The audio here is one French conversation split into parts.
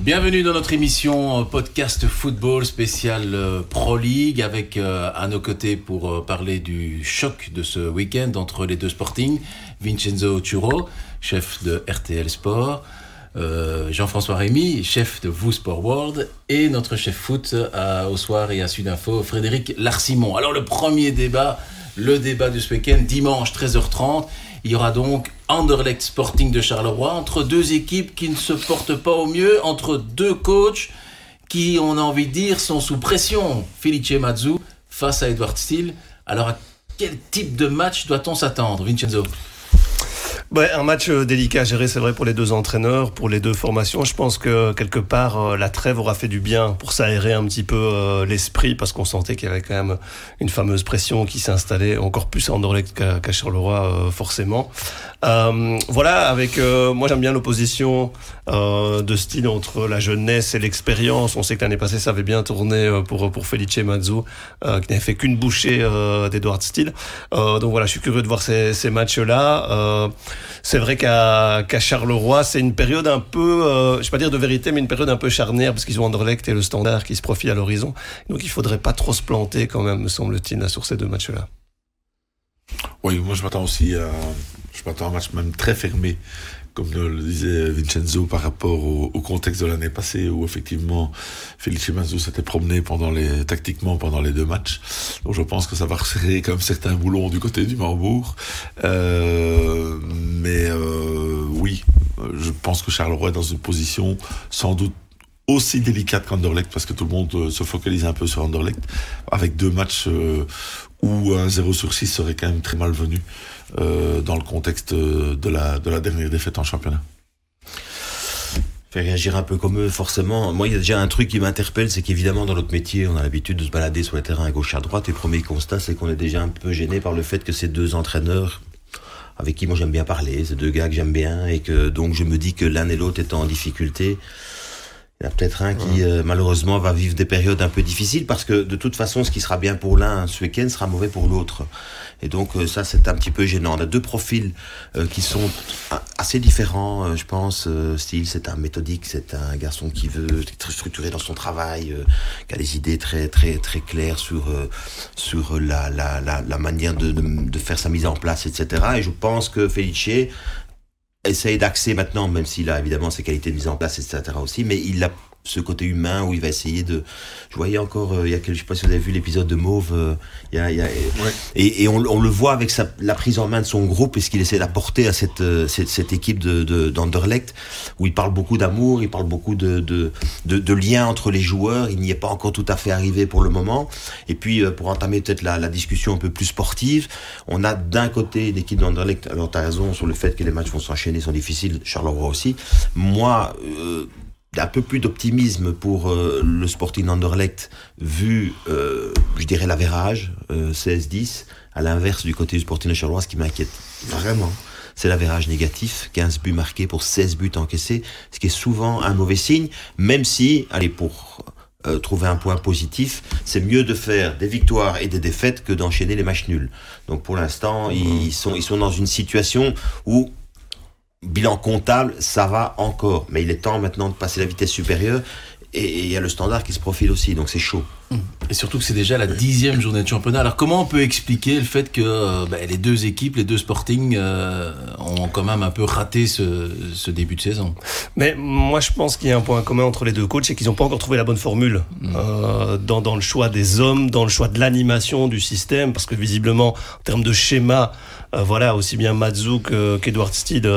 Bienvenue dans notre émission euh, podcast football spécial euh, Pro League avec euh, à nos côtés pour parler du choc de ce week-end entre les deux Sporting, Vincenzo Turo, chef de RTL Sport, Jean-François Rémy, chef de Vous Sport World et notre chef foot au soir et à Sudinfo, Frédéric Larsimon. Alors le premier débat, le débat de ce week-end, dimanche 13h30. Il y aura donc Anderlecht Sporting de Charleroi entre deux équipes qui ne se portent pas au mieux, entre deux coachs qui, on a envie de dire, sont sous pression. Felice Mazzu face à Edward Steele. Alors à quel type de match doit-on s'attendre, Vincenzo? Un match euh, délicat à gérer, c'est vrai, pour les deux entraîneurs, pour les deux formations. Je pense que quelque part, euh, la trêve aura fait du bien pour s'aérer un petit peu euh, l'esprit, parce qu'on sentait qu'il y avait quand même une fameuse pression qui s'est installée encore plus à Anderlecht qu'à Charleroi, forcément. voilà, avec moi j'aime bien l'opposition de style entre la jeunesse et l'expérience. On sait que l'année passée ça avait bien tourné pour pour Felice Mazzu, qui n'avait fait qu'une bouchée d'Edward Steele. donc voilà, je suis curieux de voir ces, ces matchs-là. C'est vrai qu'à Charleroi, c'est une période un peu, euh, je ne vais pas dire de vérité, mais une période un peu charnière parce qu'ils ont Anderlecht et le Standard qui se profilent à l'horizon. Donc il faudrait pas trop se planter quand même, me semble-t-il, sur ces deux matchs-là. Oui, moi je m'attends aussi je à un match même très fermé comme le disait Vincenzo par rapport au, contexte de l'année passée où effectivement Felice Mazzo s'était promené pendant les tactiquement pendant les deux matchs. Donc je pense que ça va resserrer comme certains boulons du côté du Marbourg. Euh, mais euh, oui, je pense que Charleroi est dans une position sans doute aussi délicate qu'Anderlecht parce que tout le monde euh, se focalise un peu sur Anderlecht avec deux matchs euh, où un 0 sur 6 serait quand même très malvenu. Euh, dans le contexte de la, de la dernière défaite en championnat Faire réagir un peu comme eux, forcément. Moi, il y a déjà un truc qui m'interpelle, c'est qu'évidemment, dans notre métier, on a l'habitude de se balader sur les terrains à gauche à droite. Et le premier constat, c'est qu'on est déjà un peu gêné par le fait que ces deux entraîneurs, avec qui moi j'aime bien parler, ces deux gars que j'aime bien, et que donc je me dis que l'un et l'autre étant en difficulté, il y en a peut-être un qui euh, malheureusement va vivre des périodes un peu difficiles parce que de toute façon ce qui sera bien pour l'un ce week-end sera mauvais pour l'autre. Et donc euh, ça c'est un petit peu gênant. On a deux profils euh, qui sont assez différents, je pense. Style c'est un méthodique, c'est un garçon qui veut être structuré dans son travail, qui a des idées très très très claires sur sur la la, la, manière de, faire sa mise en place, etc. Et je pense que Felice essaye d'axer maintenant, même s'il a évidemment ses qualités de mise en place, etc. aussi, mais il a ce côté humain où il va essayer de. Je voyais encore, euh, il y a je sais pas si vous avez vu l'épisode de Mauve, euh, il y a, il y a, et, et on, on, le voit avec sa, la prise en main de son groupe et ce qu'il essaie d'apporter à cette, euh, cette, cette, équipe de d'Anderlecht, où il parle beaucoup d'amour, il parle beaucoup de, de, de, de liens entre les joueurs. Il n'y est pas encore tout à fait arrivé pour le moment. Et puis, pour entamer peut-être la, la, discussion un peu plus sportive, on a d'un côté l'équipe d'Anderlecht, alors tu as raison sur le fait que les matchs vont s'enchaîner, sont difficiles, Charleroi aussi. Moi, euh, un peu plus d'optimisme pour euh, le Sporting Anderlecht vu, euh, je dirais, l'avérage, 16-10, à l'inverse du côté du Sporting de Charleroi, ce qui m'inquiète vraiment, c'est l'avérage négatif, 15 buts marqués pour 16 buts encaissés, ce qui est souvent un mauvais signe, même si, allez, pour trouver un point positif, c'est mieux de faire des victoires et des défaites que d'enchaîner les matchs nuls. Donc pour l'instant, ils, sont, ils sont dans une situation où bilan comptable, ça va encore. Mais il est temps maintenant de passer la vitesse supérieure. Et il y a le standard qui se profile aussi, donc c'est chaud. Et surtout que c'est déjà la dixième journée de championnat. Alors comment on peut expliquer le fait que euh, bah, les deux équipes, les deux Sporting, euh, ont quand même un peu raté ce, ce, début de saison? Mais moi je pense qu'il y a un point commun entre les deux coachs, c'est qu'ils n'ont pas encore trouvé la bonne formule mmh. euh, dans, dans, le choix des hommes, dans le choix de l'animation du système, parce que visiblement en termes de schéma, euh, voilà, aussi bien Mazou qu'Edward Steed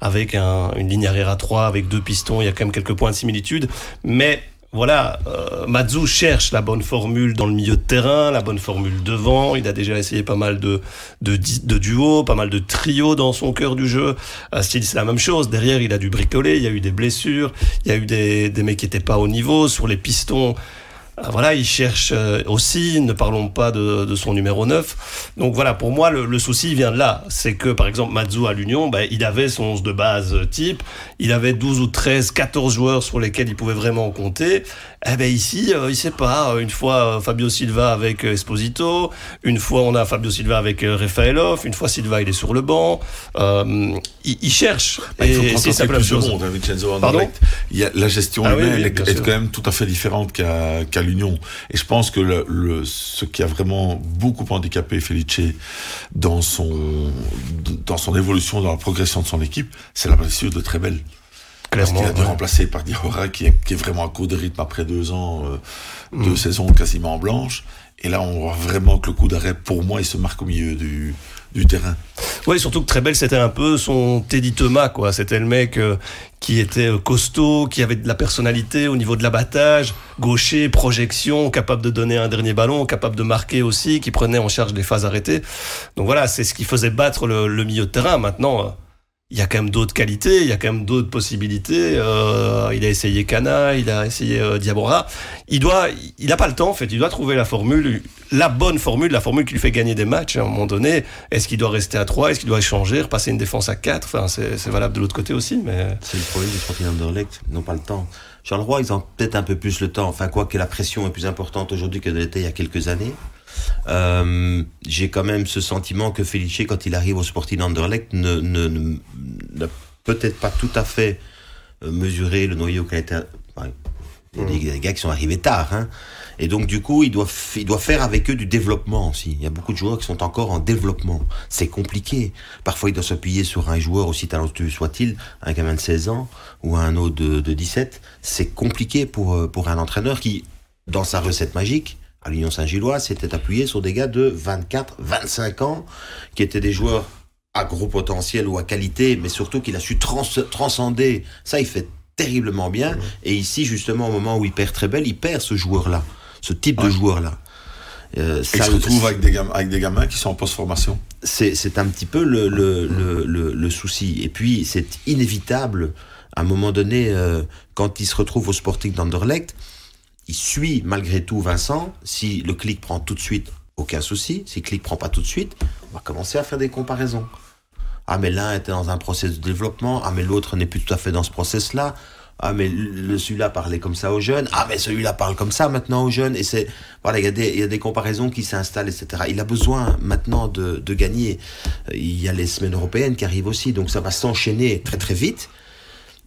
avec un, une ligne arrière à 3, avec deux pistons, il y a quand même quelques points de similitude. Mais voilà, euh, cherche la bonne formule dans le milieu de terrain, la bonne formule devant. Il a déjà essayé pas mal de, de, de duos, pas mal de trios dans son cœur du jeu. À style, c'est la même chose. Derrière, il a dû bricoler, il y a eu des blessures, il y a eu des, des mecs qui n'étaient pas au niveau. Sur les pistons, Euh, voilà, il cherche euh, aussi, ne parlons pas de, de, son numéro 9. Donc voilà, pour moi, le, le souci vient de là. C'est que, par exemple, Mazzu à l'Union, ben, il avait son 11 de base type, il avait 12 ou 13, 14 joueurs sur lesquels il pouvait vraiment compter. Eh ben ici, euh, il sait pas. Une fois Fabio Silva avec Esposito, une fois on a Fabio Silva avec Rafaelov, une fois Silva il est sur le banc. Euh, il, il, cherche. Bah, il faut c'est ça plus chose. Monde, hein, Vincenzo Pardon il y a, la gestion ah, humaine oui, oui, est, est, quand même tout à fait différente qu'à qu l'Union. Et je pense que le, le, ce qui a vraiment beaucoup handicapé Felice dans son, dans son évolution, dans la progression de son équipe, c'est la blessure de Trebel. Parce qu'il a été ouais. remplacé par Diawara, qui est, qui est vraiment à court de rythme après deux ans, euh, deux mm. saisons quasiment blanches. Et là, on voit vraiment que le coup d'arrêt, pour moi, il se marque au milieu du, du terrain. Oui, surtout que Trebel, c'était un peu son Teddy Thomas, quoi. C'était le mec euh, qui était euh, costaud, qui avait de la personnalité au niveau de l'abattage, gaucher, projection, capable de donner un dernier ballon, capable de marquer aussi, qui prenait en charge les phases arrêtées. Donc voilà, c'est ce qui faisait battre le, le milieu de terrain. Maintenant, euh, il y a quand même d'autres qualités, il y a quand même d'autres possibilités. Euh, il a essayé Cana, il a essayé euh, Diabora. Il doit, il n'a pas le temps en fait. Il doit trouver la formule, la bonne formule, la formule qui lui fait gagner des matchs. À un moment donné, est-ce qu'il doit rester à 3 Est-ce qu'il doit échanger, passer une défense à 4 Enfin, c'est valable de l'autre côté aussi. Mais c'est le problème du Sporting Anderlecht. Ils n'ont pas le temps. Charleroi, ils ont peut-être un peu plus le temps. Enfin, quoi que la pression est plus importante aujourd'hui qu'elle était il y a quelques années. Euh, j'ai quand même ce sentiment que Felice, quand il arrive au Sporting Anderlecht, ne, ne, ne, ne peut-être pas tout à fait euh, mesuré le noyau qui a été. Ouais, il y a des, des, gars qui sont arrivés tard, hein. Et donc, du coup, il doit, il doit faire avec eux du développement aussi. Il y a beaucoup de joueurs qui sont encore en développement. C'est compliqué. Parfois, il doit s'appuyer sur un joueur, aussi talentueux soit-il, un gamin de 16 ans ou un autre de, de 17. C'est compliqué pour, euh, pour un entraîneur qui, dans sa recette magique, à l'Union Saint-Gillois, s'était appuyé sur des gars de 24, 25 ans, qui étaient des joueurs à gros potentiel ou à qualité, mais surtout qu'il a su trans transcender. Ça, il fait terriblement bien. Mmh. Et ici, justement, au moment où il perd très belle, il perd ce joueur-là, ce type ouais. de joueur-là. Euh, ça, il se retrouve avec des, gamins, avec des gamins qui sont en post-formation. C'est un petit peu le, le, mmh. le, le, le souci. Et puis, c'est inévitable, à un moment donné, euh, quand il se retrouve au Sporting d'Anderlecht, il suit malgré tout Vincent. Si le clic prend tout de suite, aucun souci. Si le clic prend pas tout de suite, on va commencer à faire des comparaisons. Ah, mais l'un était dans un process de développement. Ah, mais l'autre n'est plus tout à fait dans ce process-là. Ah, mais celui-là parlait comme ça aux jeunes. Ah, mais celui-là parle comme ça maintenant aux jeunes. Et c'est, voilà, il y a des, comparaisons qui s'installent, etc. Il a besoin maintenant de, de gagner. Il y a les semaines européennes qui arrivent aussi. Donc ça va s'enchaîner très, très vite.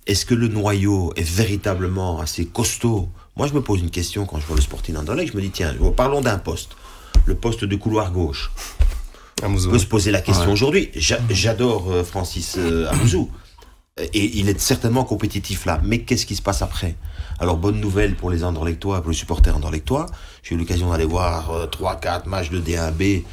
Est-ce que le noyau est véritablement assez costaud moi, je me pose une question quand je vois le Sporting Anderlecht. Je me dis, tiens, parlons d'un poste. Le poste de couloir gauche. On peut se poser la question ouais. aujourd'hui. J'adore euh, Francis euh, Amouzou. Et il est certainement compétitif là. Mais qu'est-ce qui se passe après? Alors, bonne nouvelle pour les Anderlechtois, pour les supporters Anderlechtois. J'ai eu l'occasion d'aller voir euh, 3-4 matchs de D1B.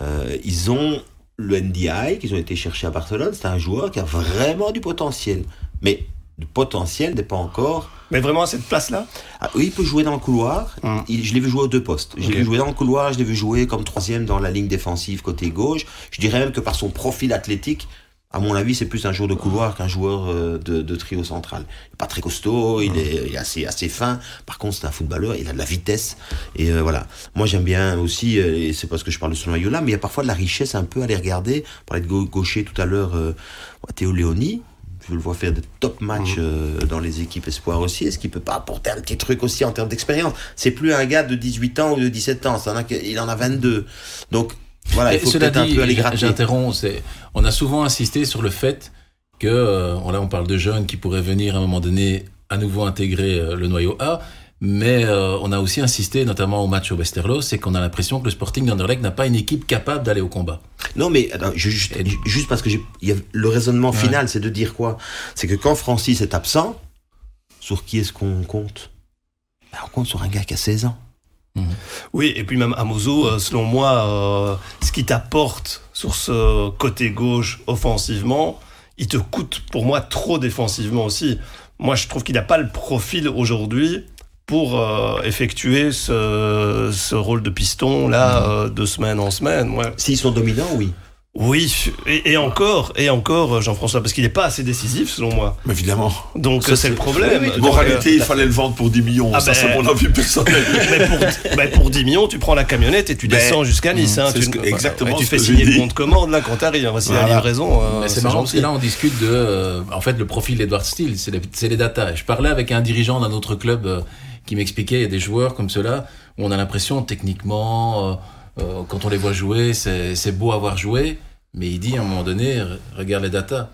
Euh, ils ont le NDI qu'ils ont été chercher à Barcelone. C'est un joueur qui a vraiment du potentiel. Mais du potentiel n'est pas encore. Mais vraiment à cette place-là ah, Oui, il peut jouer dans le couloir. Il, je l'ai vu jouer aux deux postes. Je okay. l'ai vu jouer dans le couloir, je l'ai vu jouer comme troisième dans la ligne défensive côté gauche. Je dirais même que par son profil athlétique, à mon avis, c'est plus un joueur de couloir qu'un joueur euh, de, de, trio central. Il n'est pas très costaud, il, est, il est, assez, assez fin. Par contre, c'est un footballeur, il a de la vitesse. Et euh, voilà. Moi, j'aime bien aussi, euh, et c'est parce que je parle de ce noyau-là, mais il y a parfois de la richesse un peu à les regarder. On parlait de gaucher tout à l'heure, euh, Théo Léoni je le vois faire de top matchs mmh. euh, dans les équipes espoirs aussi. Est-ce qu'il peut pas apporter un petit truc aussi en termes d'expérience? C'est plus un gars de 18 ans ou de 17 ans, en a, il en a 22. Donc voilà, il faut peut-être un peu aller gratter. J'interromps, on a souvent insisté sur le fait que, euh, là on parle de jeunes qui pourraient venir à un moment donné à nouveau intégrer euh, le noyau A, mais euh, on a aussi insisté, notamment au match au Westerlo, c'est qu'on a l'impression que le Sporting d'Anderlecht n'a pas une équipe capable d'aller au combat. Non, mais attends, juste, juste, parce que y a, le raisonnement ouais. final, c'est de dire quoi? C'est que quand Francis est absent, sur qui est-ce qu'on compte? Ben, On compte sur un gars qui a 16 ans. Mmh. Oui, et puis même Amozo, euh, selon moi, euh, ce qui t'apporte sur ce côté gauche offensivement, il te coûte pour moi trop défensivement aussi. Moi, je trouve qu'il n'a pas le profil aujourd'hui pour euh, effectuer ce, ce, rôle de piston là euh, de semaine en semaine. Ouais. S'ils sont dominants, oui. Oui, et, encore, et encore, Jean-François, parce qu'il n'est pas assez décisif, selon moi. Mais évidemment. Donc, c'est le problème. Moralité, euh, il fallait le vendre pour 10 millions. Ah ça, ben, c'est mon avis personnel. mais pour, 10 millions, tu prends la camionnette et tu ben, descends jusqu'à Nice. Hein, tu, exactement. tu fais signer le compte commande, là, quand t'arrives. Hein, c'est la livraison. Euh, c'est marrant, parce que là, on discute de, euh, en fait, le profil d'Edward Steele, c'est les, les data. Je parlais avec un dirigeant d'un autre club qui m'expliquait, il y a des joueurs comme cela, où on a l'impression, techniquement, quand on les voit jouer, c'est beau avoir joué mais il dit à un moment donné, regarde les datas.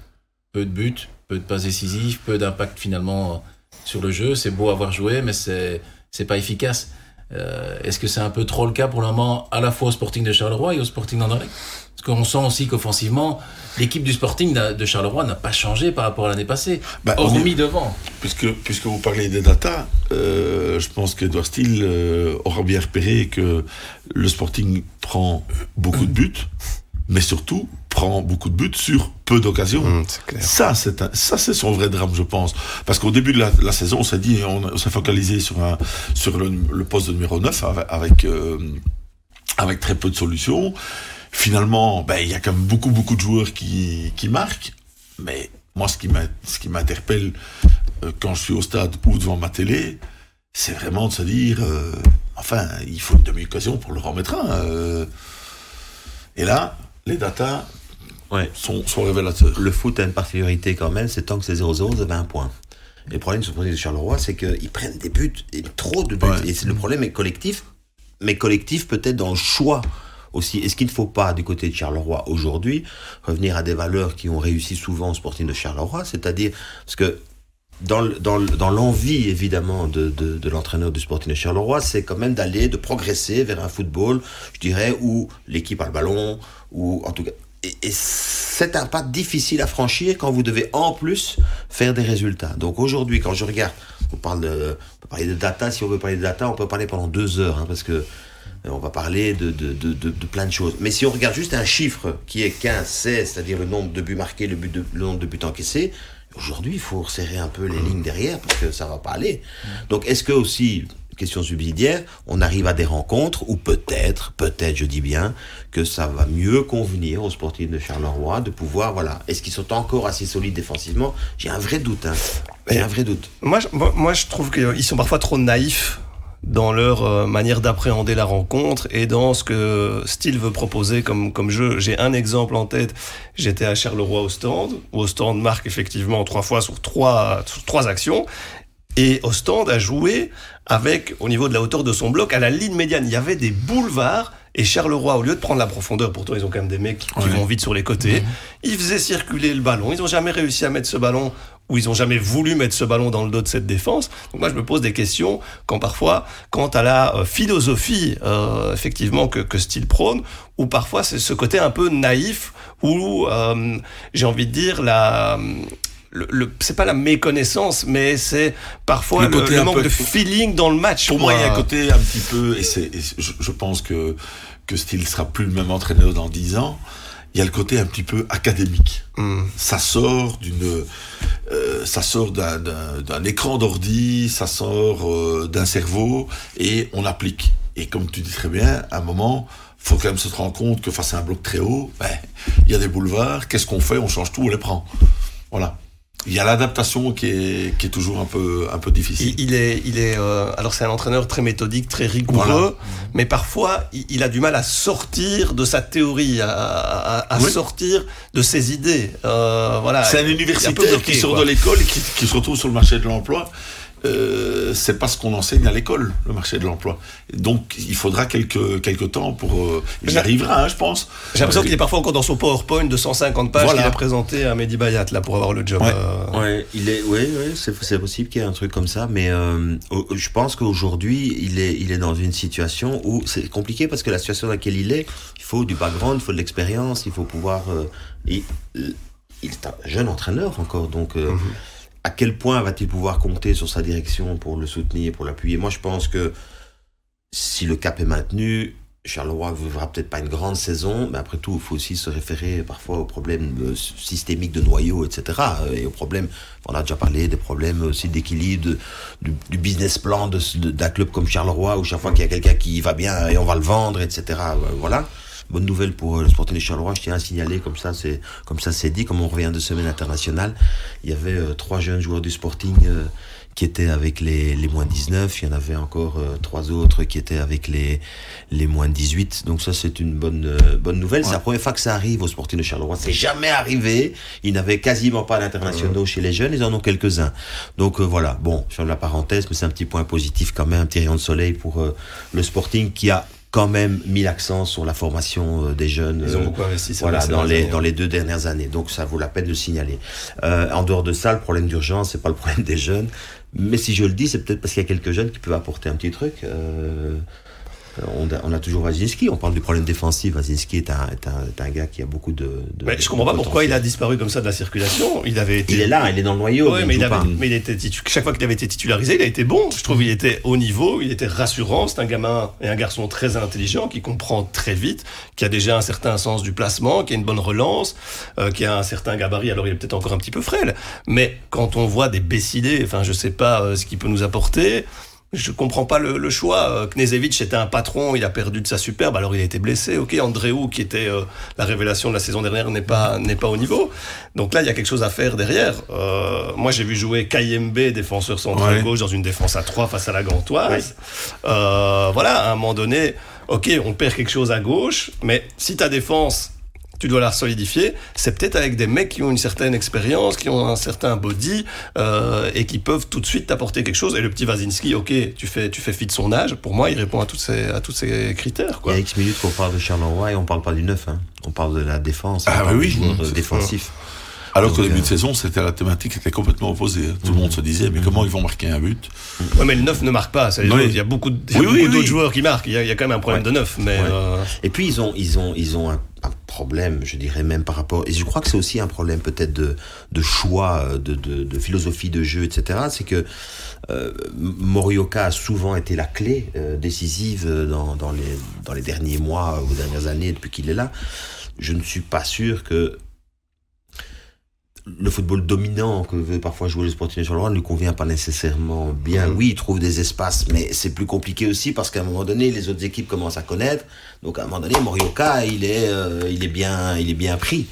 Peu de buts, peu de passes décisives, peu d'impact finalement sur le jeu. C'est beau avoir joué, mais c'est pas efficace. Euh, Est-ce que c'est un peu trop le cas pour le moment, à la fois au Sporting de Charleroi et au Sporting d'André Parce qu'on sent aussi qu'offensivement, l'équipe du Sporting de Charleroi n'a pas changé par rapport à l'année passée, bah, hormis devant. Puisque, puisque vous parlez des datas, euh, je pense qu'Edouard Steele euh, aura bien repéré que le Sporting prend beaucoup de buts mais surtout prend beaucoup de buts sur peu d'occasions. Mmh, ça, c'est ça, c'est son vrai drame, je pense. Parce qu'au début de la, saison, on s'est dit, on, s'est focalisé sur un, sur le, poste de numéro 9 avec, euh, avec, très peu de solutions. Finalement, ben, il y a quand même beaucoup, beaucoup de joueurs qui, qui marquent. Mais moi, ce qui m'interpelle euh, quand je suis au stade ou devant ma télé, c'est vraiment de se dire, euh, enfin, il faut une demi-occasion pour le remettre un. et là, les datas sont, révélateurs. Le foot a une particularité quand même, c'est tant que c'est 0-0, vous avez un point. Et le problème sur le de Charleroi, c'est qu'ils prennent des buts, et trop de buts. Et le problème est collectif, mais collectif peut-être dans le choix aussi. Est-ce qu'il ne faut pas, du côté de Charleroi aujourd'hui, revenir à des valeurs qui ont réussi souvent au Sporting de Charleroi, c'est-à-dire, parce que dans, l'envie évidemment de, l'entraîneur du Sporting de Charleroi, c'est quand même d'aller, de progresser vers un football, je dirais, où l'équipe a le ballon, ou en tout cas. Et, c'est un pas difficile à franchir quand vous devez en plus faire des résultats. Donc aujourd'hui, quand je regarde, on parle on peut parler de data, si on veut parler de data, on peut parler pendant deux heures, hein, parce que on va parler de, de, de, de, plein de choses. Mais si on regarde juste un chiffre qui est 15, 16, c'est-à-dire le nombre de buts marqués, le, but de, le nombre de buts encaissés, Aujourd'hui, il faut resserrer un peu les lignes derrière parce que ça va pas aller. Donc, est-ce que aussi, question subsidiaire, on arrive à des rencontres où peut-être, peut-être, je dis bien, que ça va mieux convenir aux sportifs de Charleroi de pouvoir, voilà. Est-ce qu'ils sont encore assez solides défensivement? J'ai un vrai doute. Hein. J'ai un vrai doute. Moi, moi, je trouve qu'ils sont parfois trop naïfs dans leur euh, manière d'appréhender la rencontre et dans ce que Steele veut proposer comme, comme jeu. J'ai un exemple en tête. J'étais à Charleroi au stand, où stand marque effectivement trois fois sur trois, sur trois actions. Et Ostende a joué avec, au niveau de la hauteur de son bloc, à la ligne médiane. Il y avait des boulevards. Et Charleroi, au lieu de prendre la profondeur, pourtant ils ont quand même des mecs qui vont vite sur les côtés, ils faisaient circuler le ballon. Ils n'ont jamais réussi à mettre ce ballon où ils ont jamais voulu mettre ce ballon dans le dos de cette défense. Donc moi, je me pose des questions quand parfois, quant à la euh, philosophie, euh, effectivement, que, que Steele prône, ou parfois c'est ce côté un peu naïf, où euh, j'ai envie de dire la le, c'est pas la méconnaissance, mais c'est parfois le, le, manque de feeling dans le match. Pour moi, il y a un côté un petit peu, et, c'est, je, je, pense que que Steele sera plus le même entraîneur dans 10 ans. Il y a le côté un petit peu académique. Hmm. Ça sort d'une, euh, ça sort d'un, d'un, écran d'ordi, ça sort euh, d'un cerveau, et on applique. Et comme tu dis très bien, à un moment, faut quand même se rendre compte que face à un bloc très haut, ben, il y a des boulevards. Qu'est-ce qu'on fait? On change tout, on les prend. Voilà. Il y a l'adaptation qui est, qui est toujours un peu, un peu difficile. Il, est, il est euh, alors c'est un entraîneur très méthodique, très rigoureux, mais parfois il, a du mal à sortir de sa théorie, à, à, sortir de ses idées. Euh, voilà. C'est un universitaire qui sort de l'école et qui, qui, se retrouve sur le marché de l'emploi euh, c'est pas ce qu'on enseigne à l'école, le marché de l'emploi. Donc il faudra quelques, quelques temps pour... Euh, il arrivera, hein, je pense. J'ai l'impression qu'il est parfois encore dans son PowerPoint de 150 pages qu'il a présenté à Mehdi Bayat là, pour avoir le job. Ouais, euh. il est, ouais, ouais c'est possible qu'il y ait un truc comme ça, mais euh, je pense qu'aujourd'hui, il est, il est dans une situation où c'est compliqué parce que la situation dans laquelle il est, il faut du background, il faut de l'expérience, il faut pouvoir... il, il est un jeune entraîneur encore, donc... Mm-hmm à quel point va-t-il pouvoir compter sur sa direction pour le soutenir, pour l'appuyer? Moi, je pense que si le cap est maintenu, Charleroi ne vivra peut-être pas une grande saison, mais après tout, il faut aussi se référer parfois aux problèmes euh, systémiques de noyaux, etc. Euh, et aux problèmes, on a déjà parlé des problèmes aussi d'équilibre, du, business plan d'un club comme Charleroi, où chaque fois qu'il y a quelqu'un qui va bien et on va le vendre, etc. Euh, voilà. Bonne nouvelle pour euh, le Sporting de Charleroi. Je tiens à signaler, comme ça c'est comme ça c'est dit, comme on revient de semaine internationale, il y avait euh, trois jeunes joueurs du Sporting euh, qui étaient avec les, les moins 19. Il y en avait encore euh, trois autres qui étaient avec les, les moins 18. Donc ça, c'est une bonne, bonne nouvelle. C'est la première fois que ça arrive au Sporting de Charleroi. C'est jamais arrivé. Ils n'avaient quasiment pas d'internationaux chez les jeunes. Ils en ont quelques-uns. Donc voilà. Bon, je ferme la parenthèse, mais c'est un petit point positif quand même, un petit rayon de soleil pour le Sporting qui a quand même mis l'accent sur la formation euh, des jeunes. Ils ont euh, beaucoup investi. voilà, c'est dans les, dans deux dernières années. Donc ça vaut la peine de le signaler. Euh, en dehors de ça, le problème d'urgence, c'est pas le problème des jeunes. Mais si je le dis, c'est peut-être parce qu'il y a quelques jeunes qui peuvent apporter un petit truc. Euh, on, a, on a toujours Wazinski, on parle du problème défensif. Wazinski est un, est un, est un gars qui a beaucoup de. de Mais je comprends pas pourquoi il a disparu comme ça de la circulation. Il avait été. Il est là, il est dans le noyau. Ouais, il mais, il avait- mais il était titu- chaque fois qu'il avait été titularisé, il a été bon. Je trouve qu'il était au niveau, il était rassurant. C'est un gamin et un garçon très intelligent qui comprend très vite, qui a déjà un certain sens du placement, qui a une bonne relance, euh, qui a un certain gabarit. Alors il est peut-être encore un petit peu frêle, mais quand on voit des Bessidés, enfin je sais pas euh, ce qu'il peut nous apporter. Je comprends pas le, le choix. Euh, Knezevic était un patron, il a perdu de sa superbe, alors il a été blessé. Ok, Andréou, qui était euh, la révélation de la saison dernière, n'est pas n'est pas au niveau. Donc là, il y a quelque chose à faire derrière. Euh, moi, j'ai vu jouer Kayembe, défenseur central Ouais. gauche, dans une défense à 3 face à la Gantoise. Euh, voilà, à un moment donné, ok, on perd quelque chose à gauche, mais si ta défense tu dois la solidifier, c'est peut-être avec des mecs qui ont une certaine expérience, qui ont un certain body euh, et qui peuvent tout de suite t'apporter quelque chose. Et le petit Wazinski, ok, tu fais, tu fais fi de son âge. Pour moi, il répond à tous ces, à tous ces critères. Il y Quoi. a X minutes qu'on parle de Charleroi et on parle pas du neuf. Hein. On parle de la défense. Ah, parle oui, des joueurs, euh, c'est défensifs. Alors qu'au début euh, de saison, c'était la thématique était complètement opposée. hein. Tout le monde se disait, mais comment ils vont marquer un but? Ouais, mais le 9 ne marque pas. Oui. Il y a beaucoup, de- il y a Oui, oui, beaucoup d'autres oui. joueurs qui marquent. Il y, a, il y a quand même un problème Ouais. de 9. Mais Ouais. euh, Et puis ils ont, ils ont, ils ont un, un problème, je dirais même par rapport. Et je crois que c'est aussi un problème peut-être de, de choix, euh, de, de, de philosophie de jeu, etc. C'est que euh, Morioka a souvent été la clé euh, décisive euh, dans, dans, les, dans les derniers mois ou dernières années depuis qu'il est là. Je ne suis pas sûr que le football dominant que veut parfois jouer le Sporting sur le ne lui convient pas nécessairement bien. Oui, il trouve des espaces, mais c'est plus compliqué aussi parce qu'à un moment donné, les autres équipes commencent à connaître. Donc à un moment donné, Morioka, il est, euh, il est bien, il est bien pris.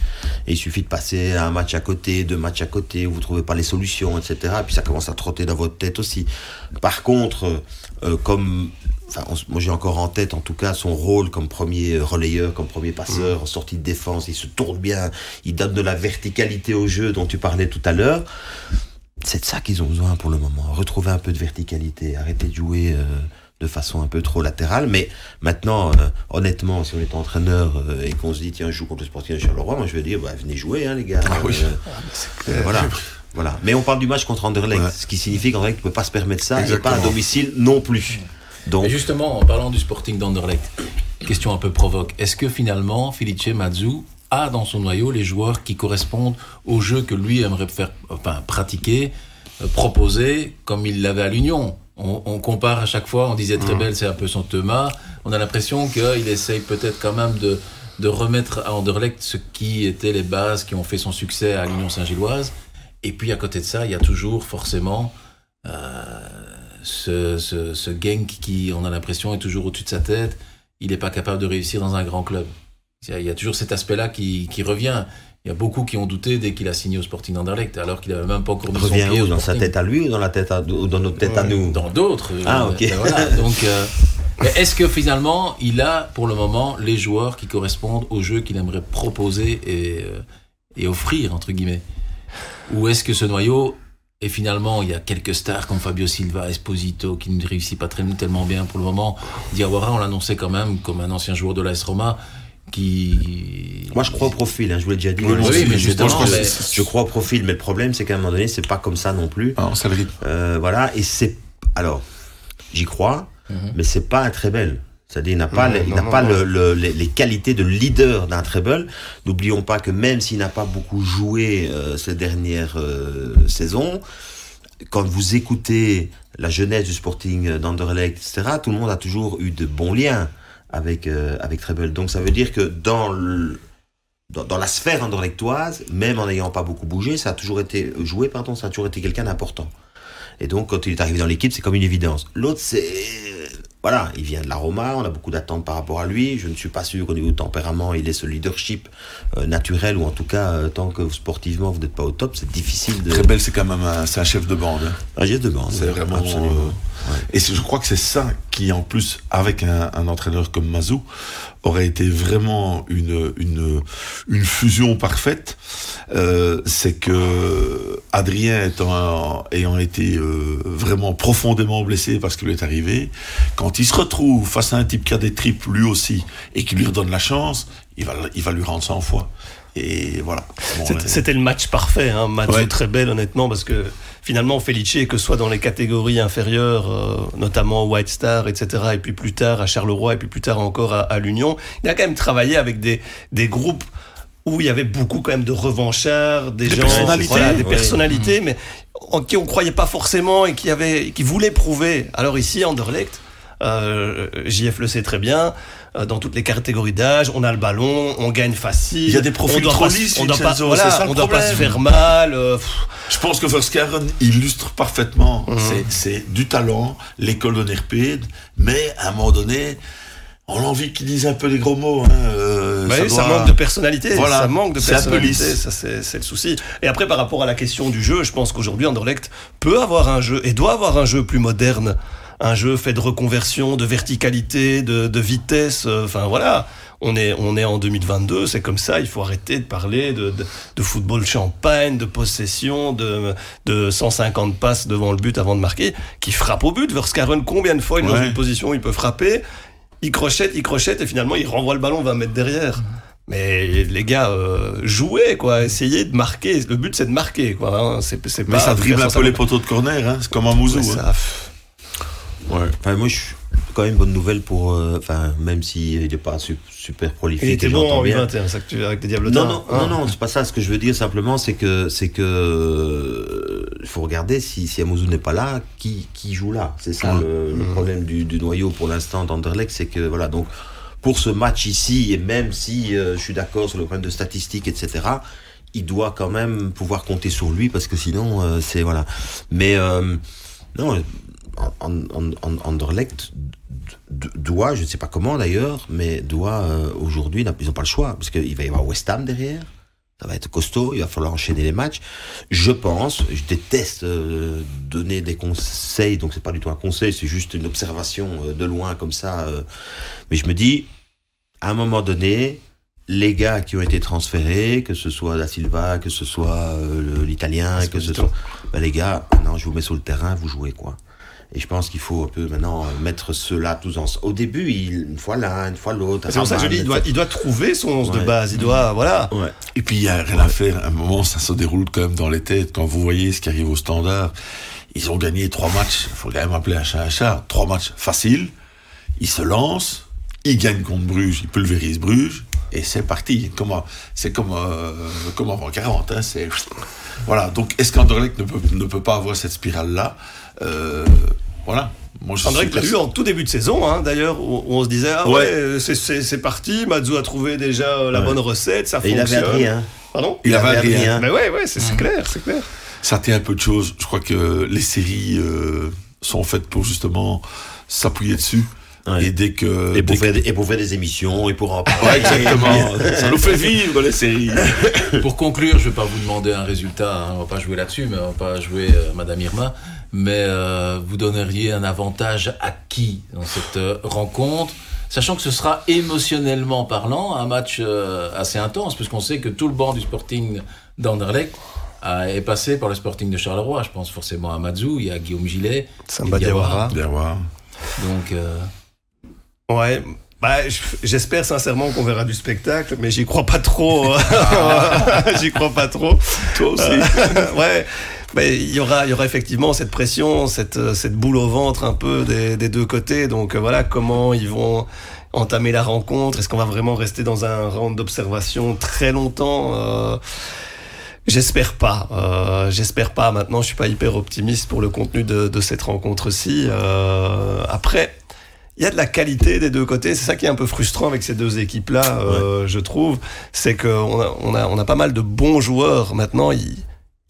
Et il suffit de passer un match à côté, deux matchs à côté, vous trouvez pas les solutions, etc. Et puis ça commence à trotter dans votre tête aussi. Par contre, euh, comme Enfin, on moi j'ai encore en tête en tout cas son rôle comme premier relayeur, comme premier passeur en sortie de défense. Il se tourne bien, il donne de la verticalité au jeu dont tu parlais tout à l'heure. C'est de ça qu'ils ont besoin pour le moment. Retrouver un peu de verticalité, arrêter de jouer euh, de façon un peu trop latérale. Mais maintenant, euh, honnêtement, si on est entraîneur euh, et qu'on se dit tiens, je joue contre le Sporting de Charleroi, moi je vais dire bah, venez jouer, hein, les gars. Ah oui. Euh, euh, voilà. Voilà. Mais on parle du match contre Anderlecht, Ouais. ce qui signifie qu'Anderlecht ne peut pas se permettre ça, et Exactement. pas à domicile non plus. Donc, Et justement, en parlant du Sporting d'Anderlecht, question un peu provoque. Est-ce que finalement, Felice Mazzu a dans son noyau les joueurs qui correspondent au jeu que lui aimerait faire, enfin, pratiquer, euh, proposer, comme il l'avait à l'Union? On, on compare à chaque fois, on disait très belle, c'est un peu son Thomas. On a l'impression qu'il essaye peut-être quand même de, de remettre à Anderlecht ce qui étaient les bases qui ont fait son succès à l'Union Saint-Gilloise. Et puis à côté de ça, il y a toujours forcément euh, ce, ce, ce Genk qui, on a l'impression, est toujours au-dessus de sa tête. Il n'est pas capable de réussir dans un grand club. Il y a, toujours cet aspect-là qui, qui revient. Il y a beaucoup qui ont douté dès qu'il a signé au Sporting d'Anderlecht, alors qu'il n'avait même pas encore mis son revient pied où au Dans sa tête à lui ou dans, la tête à, ou dans notre tête à nous? Dans d'autres. euh, Ah, ok. ben voilà. Donc, euh, mais est-ce que finalement, il a pour le moment les joueurs qui correspondent au jeu qu'il aimerait proposer et, euh, et offrir, entre guillemets? Ou est-ce que ce noyau et finalement, il y a quelques stars comme Fabio Silva, Esposito, qui ne réussit pas très, tellement bien pour le moment. Diawara, on l'annonçait quand même comme un ancien joueur de l'AS Roma qui... Moi, je crois au profil, hein, je vous l'ai déjà dit. Oui, mais je- justement, moi, je, crois- mais- je crois au profil, mais le problème, c'est qu'à un moment donné, c'est pas comme ça non plus. Le rythme. Euh, voilà, et c'est. Alors, j'y crois, Mhm. mais c'est pas un treble. C'est-à-dire, il n'a pas, Non, les, il n'a pas non. le- le- les, les qualités de leader d'un treble. N'oublions pas que même s'il n'a pas beaucoup joué euh, ces dernières euh, saisons, quand vous écoutez la jeunesse du Sporting d'Anderlecht, etc., tout le monde a toujours eu de bons liens avec, euh, avec Treble. Donc ça veut dire que dans, le- dans, dans la sphère anderlechtoise, même en n'ayant pas beaucoup bougé, ça a toujours été joué, pardon, ça a toujours été quelqu'un d'important. Et donc quand il est arrivé dans l'équipe, c'est comme une évidence. L'autre, c'est voilà, il vient de la Roma, on a beaucoup d'attentes par rapport à lui. Je ne suis pas sûr qu'au niveau du tempérament, il ait ce leadership euh, naturel, ou en tout cas, euh, tant que sportivement vous n'êtes pas au top, c'est difficile de. Très belle, c'est quand même un, c'est un chef de bande. hein. Un geste de bande. C'est vraiment. Absolument. euh, Et je crois que c'est ça qui, en plus, avec un, un entraîneur comme Mazou, aurait été vraiment une, une, fusion parfaite. Euh, c'est que Adrien étant, ayant été euh, vraiment profondément blessé parce qu'il est arrivé, quand il se retrouve face à un type qui a des tripes lui aussi et qui lui redonne la chance, il va, il va lui rendre 100 fois. Et voilà. Bon, C'était- le match parfait, hein, match Ouais. très bel honnêtement, parce que finalement Felice, que ce soit dans les catégories inférieures, euh, notamment White Star, etc., et puis plus tard à Charleroi, et puis plus tard encore à, à l'Union, il a quand même travaillé avec des, des groupes où il y avait beaucoup quand même de revanchards, des, Des gens, personnalités. voilà, des Ouais. personnalités, mais en qui on croyait pas forcément et qui avaient, qui voulaient prouver. Alors ici, Anderlecht, euh, JF le sait très bien. Euh, Dans toutes les catégories d'âge, on a le ballon, on gagne facile. Il y a des profils on doit lisses, on doit pas, voilà, ça on doit pas se faire mal. euh, Je pense que Verskaren illustre parfaitement. Mhm. C'est- du talent, l'école de Nerpede, mais à un moment donné, on a envie qu'ils disent un peu les gros mots. Hein. euh, Bah oui, ça, manque de personnalité. Voilà, ça manque de personnalité. Ça, c'est c'est le souci. Et après, par rapport à la question du jeu, je pense qu'aujourd'hui, Anderlecht peut avoir un jeu et doit avoir un jeu plus moderne. Un jeu fait de reconversion, de verticalité, de, de vitesse. euh, Enfin, voilà. On est, on est en 2022, c'est comme ça. Il faut arrêter de parler de, de, de football champagne, de possession, de, de 150 passes devant le but avant de marquer, qui frappe au but. Verskaren, combien de fois il est dans une position où il peut frapper? Il crochette, il crochette, et finalement, il renvoie le ballon 20 mètres derrière. Mais les gars, euh, jouez, quoi. Essayez de marquer. Le but, c'est de marquer, quoi. hein. C'est, c'est Mais pas ça dribble un peu les poteaux de corner, hein. c'est comme un. Ouais, hein. ça, pff. Ouais. Enfin, moi, je suis quand même bonne nouvelle pour. euh, Enfin, même s'il n'est pas su- super prolifique. Il était bon en bien. U21, ça que tu avec des diablotins. Non, non, hein. non, non, c'est pas ça. Ce que je veux dire simplement, c'est que, c'est que, euh, il faut regarder si, si Amouzou n'est pas là, qui, qui joue là? C'est ça le, le problème du, du noyau pour l'instant d'Anderlecht, c'est que voilà. Donc, pour ce match ici, et même si euh, je suis d'accord sur le problème de statistiques, etc. Il doit quand même pouvoir compter sur lui parce que sinon, euh, c'est voilà. Mais euh, non, Anderlecht doit, je ne sais pas comment d'ailleurs, mais doit euh, aujourd'hui, ils n'ont pas le choix, parce qu'il va y avoir West Ham derrière. Ça va être costaud, il va falloir enchaîner les matchs. Je pense, je déteste euh, donner des conseils, donc c'est pas du tout un conseil, c'est juste une observation euh, de loin comme ça. mais je me dis, à un moment donné, les gars qui ont été transférés, que ce soit Da Silva, que ce soit l'Italien, que ce soit, ben, les gars, maintenant je vous mets sur le terrain, vous jouez quoi? Et je pense qu'il faut un peu maintenant euh, mettre ceux-là tous ensemble. Au début, il- une fois l'un, une fois l'autre. C'est pour ça que je dis, il doit, il doit trouver son 11 de base. Il doit, voilà. Ouais. Et puis il y a rien à faire. À un moment, ça se déroule quand même dans les têtes. Quand vous voyez ce qui arrive au standard, ils ont gagné trois matchs. Il faut quand même appeler un chat un chat. Trois matchs faciles. Ils se lancent. Ils gagnent contre Bruges. Ils pulvérisent Bruges. Et c'est parti. Comment C'est comme, euh, comme avant 40. Hein, c'est voilà. Donc est-ce qu'Anderlecht ne peut, ne peut pas avoir cette spirale là Voilà. Moi, je André suis l'a eu en tout début de saison, hein, d'ailleurs, où, on se disait, ah ouais, Ouais. euh, c'est- c'est c'est parti, Mazou a trouvé déjà euh, la Ouais. bonne recette, ça Et il fonctionne. avait Adrien. Pardon? Il avait Adrien. Mais ouais, ouais, c'est c'est clair, c'est clair. ça tient un peu de choses. Je crois que les séries euh, sont faites pour justement s'appuyer dessus. Ouais. Et dès que. Et dès pour, faire des, et pour faire des émissions, et pour en que- parler. Ouais, exactement. ça nous fait vivre les séries. Pour conclure, je ne vais pas vous demander un résultat, hein, on va pas jouer là-dessus, mais on va pas jouer euh, Madame Irma. Mais euh, vous donneriez un avantage à qui dans cette euh, rencontre? Sachant que ce sera émotionnellement parlant un match euh, assez intense, puisqu'on sait que tout le banc du Sporting d'Anderlecht a- est passé par le Sporting de Charleroi. Je pense forcément à Mazou, il y a Guillaume Gillet. Samba Diawara. Bien voir. Donc, euh, Ouais. Bah, j'espère sincèrement qu'on verra du spectacle, mais j'y crois pas trop. j'y crois pas trop. Toi aussi. ouais. Mais il y aura, il y aura effectivement cette pression, cette, euh, cette boule au ventre un peu des, des deux côtés. Donc euh, voilà comment ils vont entamer la rencontre? Est-ce qu'on va vraiment rester dans un round d'observation très longtemps? Euh, J'espère pas. Euh, J'espère pas. Maintenant, je suis pas hyper optimiste pour le contenu de, de cette rencontre-ci. Euh, après, il y a de la qualité des deux côtés. C'est ça qui est un peu frustrant avec ces deux équipes-là, euh, je trouve. C'est qu'on a, on a, on a pas mal de bons joueurs. Maintenant,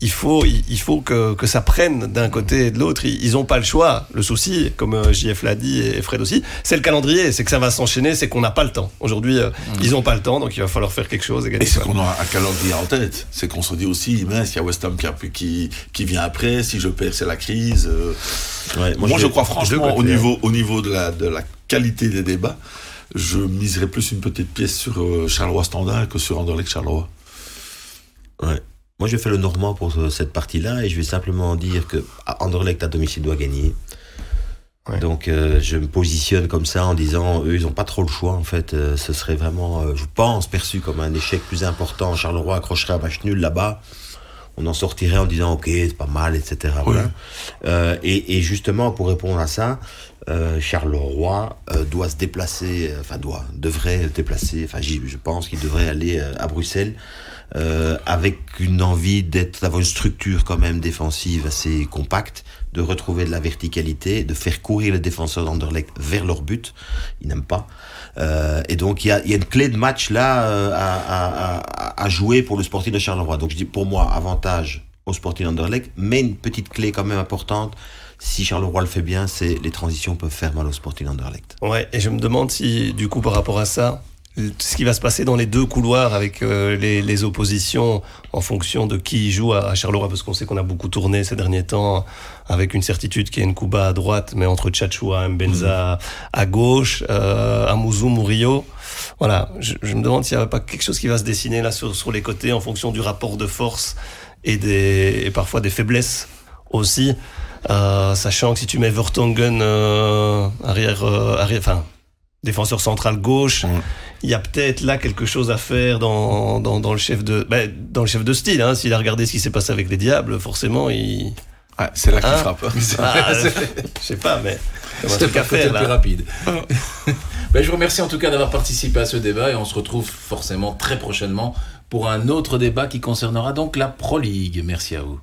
il faut, il faut que, que ça prenne d'un côté et de l'autre. Ils n'ont pas le choix. Le souci, comme euh, JF l'a dit et Fred aussi, c'est le calendrier. C'est que ça va s'enchaîner, c'est qu'on n'a pas le temps. Aujourd'hui, euh, mm. ils n'ont pas le temps, donc il va falloir faire quelque chose. Et, et c'est qu'on a un calendrier en tête. C'est qu'on se dit aussi, mince, il y a West Ham qui, qui, qui, vient après. Si je perds, c'est la crise. Euh. moi, je, crois franchement, au, niveau, au niveau de la, de la qualité des débats, je miserais plus une petite pièce sur Charleroi Standard que sur Anderlecht Charleroi. Ouais. Moi, je fais le normand pour cette partie-là et je vais simplement dire que Anderlecht à domicile doit gagner. Donc, euh, je me positionne comme ça en disant, eux, ils n'ont pas trop le choix. En fait, euh, ce serait vraiment, euh, je pense, perçu comme un échec plus important. Charleroi accrocherait un match nul là-bas. On en sortirait en disant, ok, c'est pas mal, etc. Et, et, justement, pour répondre à ça, Charleroi doit se déplacer, enfin doit, devrait se déplacer. Enfin, je pense qu'il devrait aller à Bruxelles euh, avec une envie d'être d'avoir une structure quand même défensive assez compacte, de retrouver de la verticalité, de faire courir les défenseurs d'Anderlecht vers leur but. Ils n'aiment pas. Euh, et donc il y a, y a, une clé de match là euh, à, à, à, jouer pour le Sporting de Charleroi. Donc je dis pour moi avantage au Sporting d'Anderlecht, mais une petite clé quand même importante si Charleroi le fait bien, c'est les transitions peuvent faire mal au Sporting Anderlecht. Ouais, et je me demande si, du coup, par rapport à ça, ce qui va se passer dans les deux couloirs avec euh, les, oppositions en fonction de qui joue à, Charleroi, parce qu'on sait qu'on a beaucoup tourné ces derniers temps avec une certitude qui est Nkuba à droite, mais entre Tchatchoua, Mbenza à gauche, euh, Amouzou, Murillo. Voilà, je, me demande s'il n'y a pas quelque chose qui va se dessiner là sur, sur les côtés en fonction du rapport de force et, des, et parfois des faiblesses aussi. Euh, sachant que si tu mets Vertonghen euh, arrière, arrière, enfin défenseur central gauche, il y a peut-être là quelque chose à faire dans, dans, le chef de ben, dans le chef de style. Hein. S'il a regardé ce qui s'est passé avec les Diables, forcément, il. Ah, c'est là qu'il hein frappe. Ah, je sais pas, mais c'était peut-être plus rapide. ben, je vous remercie en tout cas d'avoir participé à ce débat et on se retrouve forcément très prochainement pour un autre débat qui concernera donc la Pro League. Merci à vous.